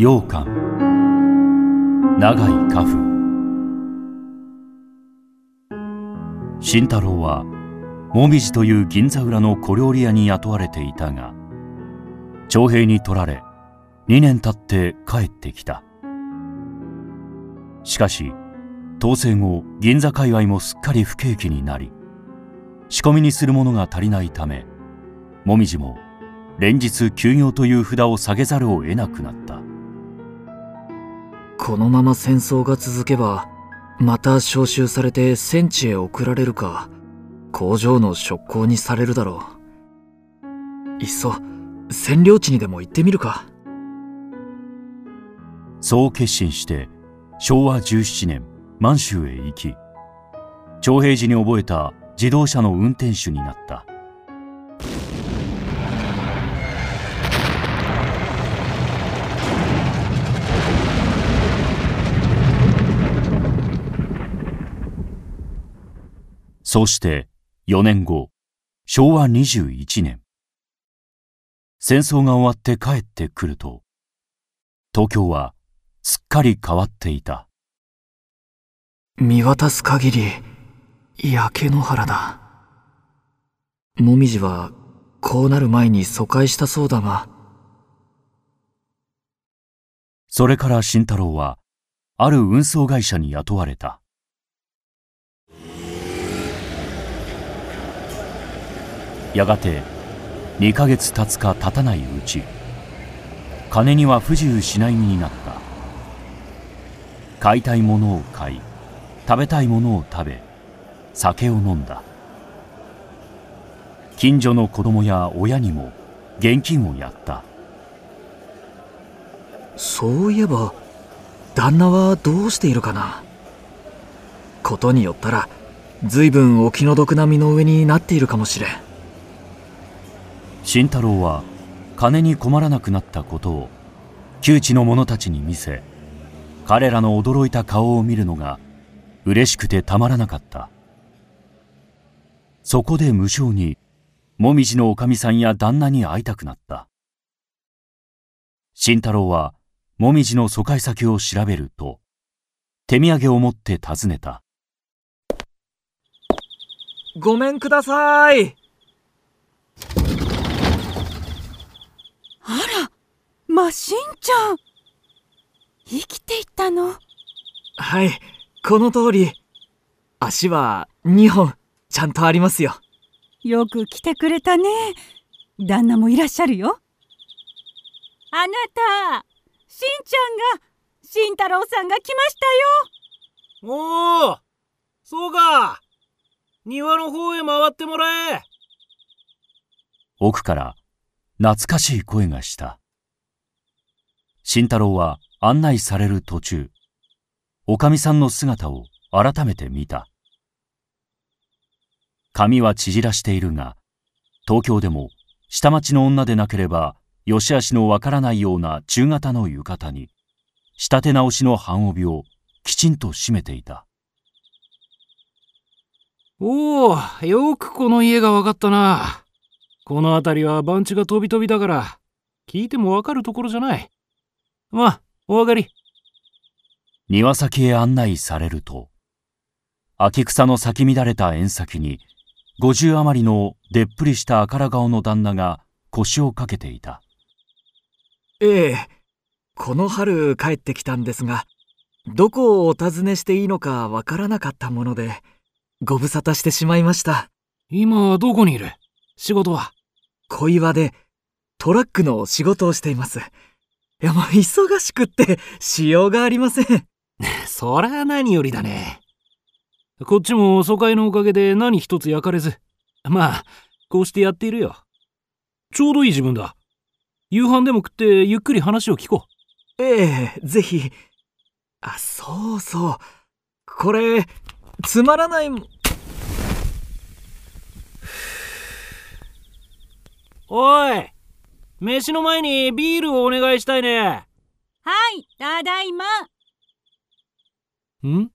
羊羹。長い家父慎太郎はもみじという銀座裏の小料理屋に雇われていたが徴兵に取られ2年経って帰ってきた。しかし統制後銀座界隈もすっかり不景気になり仕込みにするものが足りないためもみじも連日休業という札を下げざるを得なくなった。このまま戦争が続けばまた召集されて戦地へ送られるか工場の職工にされるだろう。いっそ占領地にでも行ってみるか。そう決心して昭和17年満州へ行き徴兵時に覚えた自動車の運転手になった。そうして4年後昭和21年。戦争が終わって帰ってくると東京はすっかり変わっていた。見渡す限り焼け野原だ。もみじはこうなる前に疎開したそうだが。それから慎太郎はある運送会社に雇われたやがて2ヶ月経つか経たないうち金には不自由しない身になった。買いたいものを買い食べたいものを食べ酒を飲んだ。近所の子供や親にも現金をやった。そういえば旦那はどうしているかな？ことによったら随分お気の毒な身の上になっているかもしれん。慎太郎は金に困らなくなったことを窮地の者たちに見せ彼らの驚いた顔を見るのが嬉しくてたまらなかった。そこで無性にもみじのおかみさんや旦那に会いたくなった。慎太郎はもみじの疎開先を調べると手土産を持って訪ねた。ごめんください。あら、マシンちゃん。生きていたの？はいこの通り足は2本ちゃんとありますよよく来てくれたね。旦那もいらっしゃるよ。あなた、しんちゃんが、しん太郎さんが来ましたよ。おおそうか庭の方へ回ってもらえ奥から懐かしい声がした。慎太郎は案内される途中おかみさんの姿を改めて見た。髪は縮らしているが東京でも下町の女でなければ良し悪しのわからないような中型の浴衣に仕立て直しの半帯をきちんと締めていた。おおよくこの家が分かったな。この辺りは番地が飛び飛びだから聞いてもわかるところじゃない。まあお上がり。庭先へ案内されると秋草の咲き乱れた縁先に50余りのでっぷりした赤ら顔の旦那が腰をかけていた。ええこの春帰ってきたんですがどこをお尋ねしていいのかわからなかったものでご無沙汰してしまいました。今はどこにいる？仕事は？小岩でトラックの仕事をしています。いやもう忙しくってしようがありません。そりゃ何よりだね。こっちも疎開のおかげで何一つ焼かれず。まあこうしてやっているよ。ちょうどいい自分だ。夕飯でも食ってゆっくり話を聞こええぜひ。あそうそう。これつまらないもうおい飯の前にビールをお願いしたいね。はい、ただいま。ん？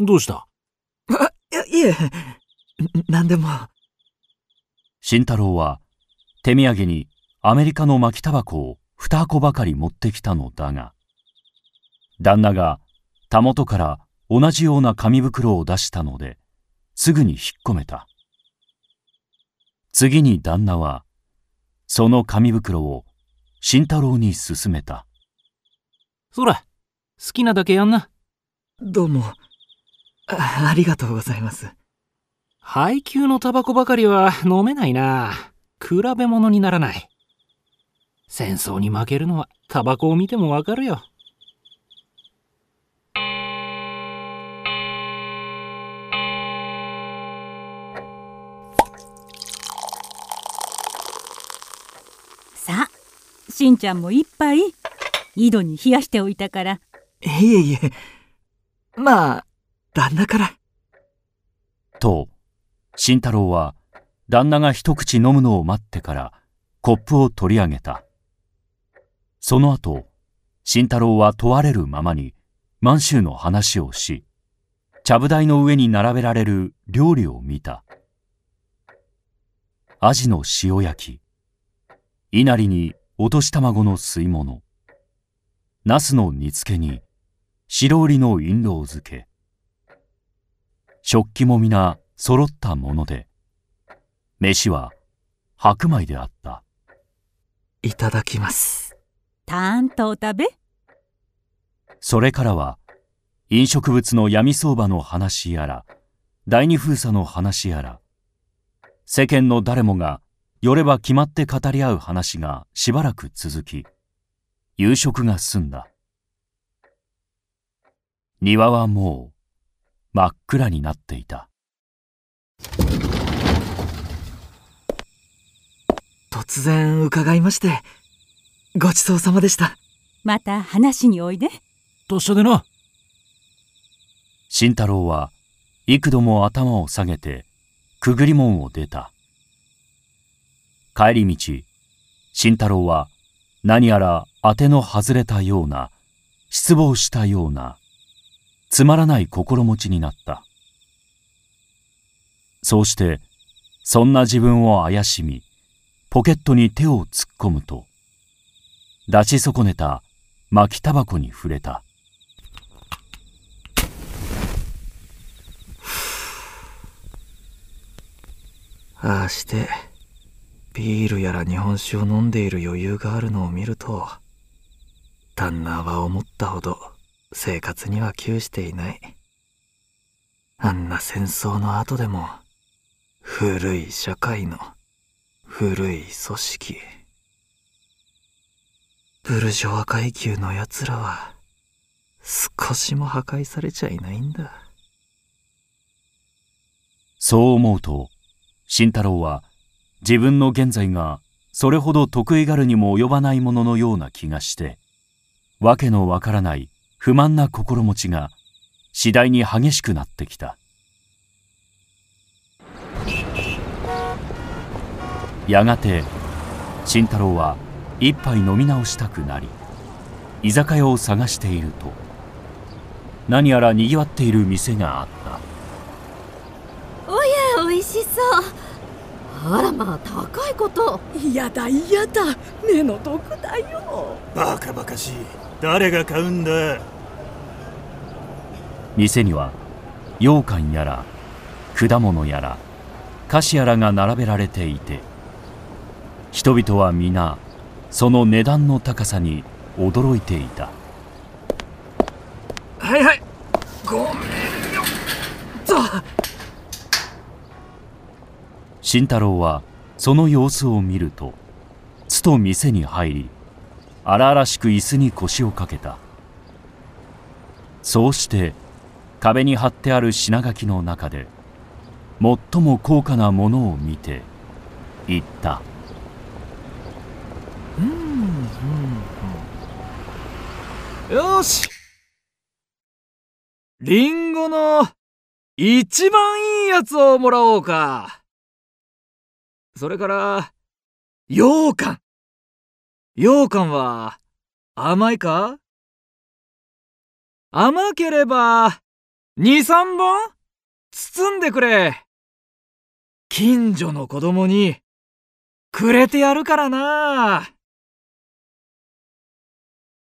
どうした？いやいえ何でも。慎太郎は手土産にアメリカの巻きタバコを2箱ばかり持ってきたのだが旦那がたもとから同じような紙袋を出したのですぐに引っ込めた。次に旦那はその紙袋を慎太郎に勧めたそら、好きなだけやんな。どうもあありがとうございます配給のタバコばかりは飲めないな。比べ物にならない。戦争に負けるのはタバコを見てもわかるよ。しんちゃんも一杯井戸に冷やしておいたから。いえいえ。まあ旦那から。と慎太郎は旦那が一口飲むのを待ってからコップを取り上げた。その後慎太郎は問われるままに満州の話をしちゃぶ台の上に並べられる料理を見た。アジの塩焼き稲荷に落とし卵の吸い物。ナスの煮付けに白売りの印籠漬け。食器も皆揃ったもので飯は白米であった。いただきます。たーんとお食べ。それからは飲食物の闇相場の話やら第二封鎖の話やら世間の誰もが寄れば決まって語り合う話がしばらく続き夕食が済んだ。庭はもう真っ暗になっていた。突然伺いましてごちそうさまでした。また話においで。達者でな。慎太郎は幾度も頭を下げてくぐり門を出た帰り道慎太郎は何やら当ての外れたような失望したようなつまらない心持ちになった。そうしてそんな自分を怪しみポケットに手を突っ込むと出し損ねた巻きタバコに触れた。ああして。ビールやら日本酒を飲んでいる余裕があるのを見ると旦那は思ったほど生活には窮していない。あんな戦争の後でも古い社会の古い組織。ブルジョワ階級の奴らは少しも破壊されちゃいないんだ。そう思うと慎太郎は自分の現在がそれほど得意がるにも及ばないもののような気がしてわけのわからない不満な心持ちが次第に激しくなってきた。やがて慎太郎は一杯飲み直したくなり居酒屋を探していると何やらにぎわっている店があった。おや美味しそう。あらまあ高いこと。やだやだ。目の毒だよ。バカバカしい。誰が買うんだ？店には羊羹やら果物やら菓子やらが並べられていて人々は皆その値段の高さに驚いていた。はいはい。ごめんよ。と慎太郎はその様子を見るとつと店に入り荒々しく椅子に腰をかけた。そうして壁に貼ってある品書きの中で最も高価なものを見て言った。うんうんうん。よし。リンゴの一番いいやつをもらおうか。それから、羊羹。羊羹は甘いか？甘ければ、二三本？包んでくれ。近所の子供にくれてやるからな。